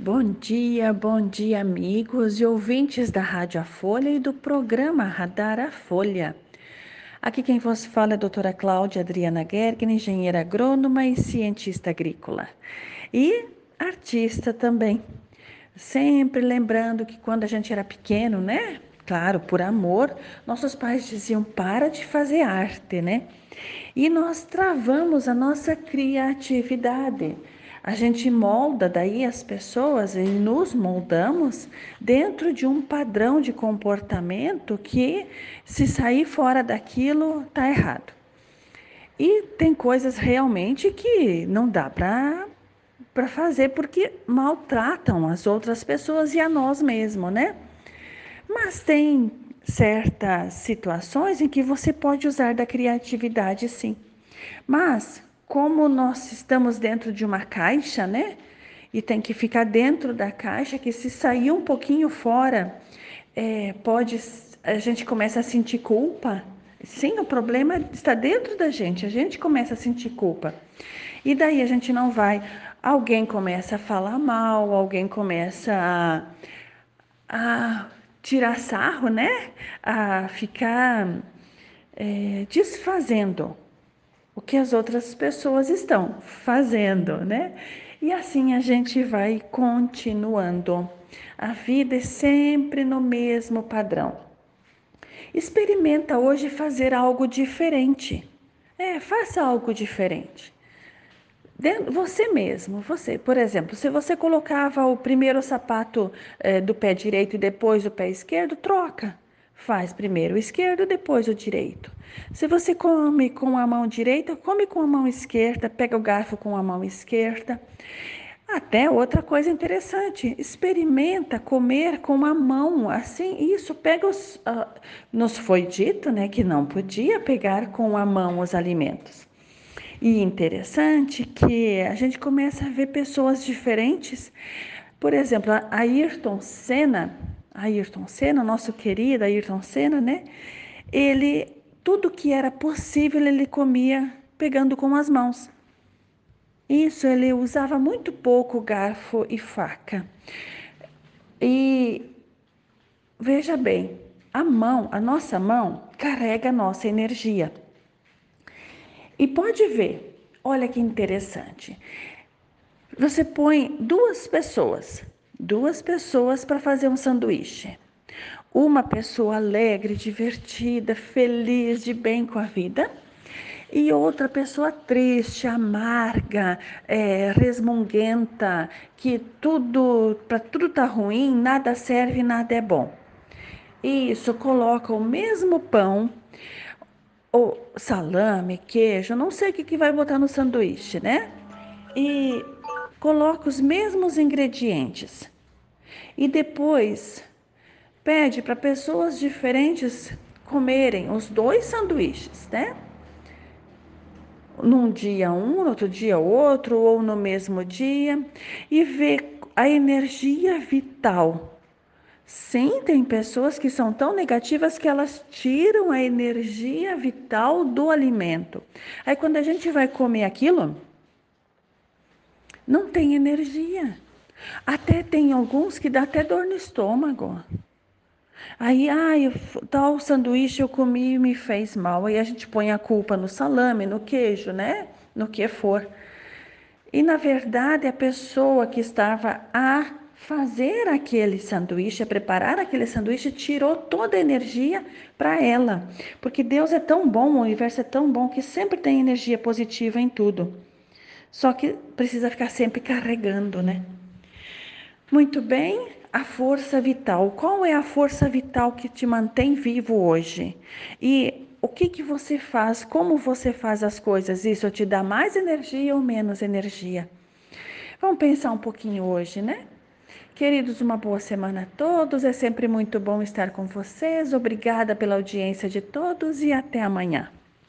Bom dia, bom dia, amigos e ouvintes da Rádio A Folha e do programa Radar a Folha. Aqui quem vos fala é a doutora Cláudia Adriana Gergen, engenheira agrônoma e cientista agrícola. E artista também. Sempre lembrando que quando a gente era pequeno, né? Claro, por amor, nossos pais diziam: para de fazer arte, né? E nós travamos a nossa criatividade a gente molda daí as pessoas e nos moldamos dentro de um padrão de comportamento que, se sair fora daquilo, tá errado. E tem coisas realmente que não dá para para fazer porque maltratam as outras pessoas e a nós mesmos, né? Mas tem certas situações em que você pode usar da criatividade, sim. Mas como nós estamos dentro de uma caixa, né? E tem que ficar dentro da caixa, que se sair um pouquinho fora, é, pode a gente começa a sentir culpa. Sim, o problema está dentro da gente, a gente começa a sentir culpa. E daí a gente não vai. Alguém começa a falar mal, alguém começa a, a tirar sarro, né? A ficar é, desfazendo o que as outras pessoas estão fazendo, né? E assim a gente vai continuando. A vida é sempre no mesmo padrão. Experimenta hoje fazer algo diferente. É, faça algo diferente. Você mesmo, você, por exemplo, se você colocava o primeiro sapato é, do pé direito e depois o pé esquerdo, troca. Faz primeiro o esquerdo, depois o direito. Se você come com a mão direita, come com a mão esquerda, pega o garfo com a mão esquerda. Até outra coisa interessante, experimenta comer com a mão, assim, isso pega os. Uh, nos foi dito, né, que não podia pegar com a mão os alimentos. E interessante que a gente começa a ver pessoas diferentes. Por exemplo, a Ayrton Senna, Ayrton Senna, nosso querido Ayrton Senna, né? Ele tudo que era possível ele comia pegando com as mãos. Isso ele usava muito pouco garfo e faca. E veja bem, a mão, a nossa mão carrega a nossa energia. E pode ver, olha que interessante. Você põe duas pessoas duas pessoas para fazer um sanduíche. Uma pessoa alegre, divertida, feliz, de bem com a vida, e outra pessoa triste, amarga, é, resmunguenta, que tudo para tudo tá ruim, nada serve, nada é bom. Isso coloca o mesmo pão, ou salame, queijo, não sei o que, que vai botar no sanduíche, né? E coloca os mesmos ingredientes e depois pede para pessoas diferentes comerem os dois sanduíches, né? Num dia um, no outro dia outro, ou no mesmo dia, e ver a energia vital. Sim, tem pessoas que são tão negativas que elas tiram a energia vital do alimento. Aí quando a gente vai comer aquilo, não tem energia. Até tem alguns que dá até dor no estômago. Aí, ai, tal sanduíche eu comi e me fez mal. Aí a gente põe a culpa no salame, no queijo, né? No que for. E na verdade, a pessoa que estava a fazer aquele sanduíche, a preparar aquele sanduíche, tirou toda a energia para ela. Porque Deus é tão bom, o universo é tão bom que sempre tem energia positiva em tudo. Só que precisa ficar sempre carregando, né? Muito bem, a força vital. Qual é a força vital que te mantém vivo hoje? E o que, que você faz? Como você faz as coisas? Isso te dá mais energia ou menos energia? Vamos pensar um pouquinho hoje, né? Queridos, uma boa semana a todos. É sempre muito bom estar com vocês. Obrigada pela audiência de todos e até amanhã.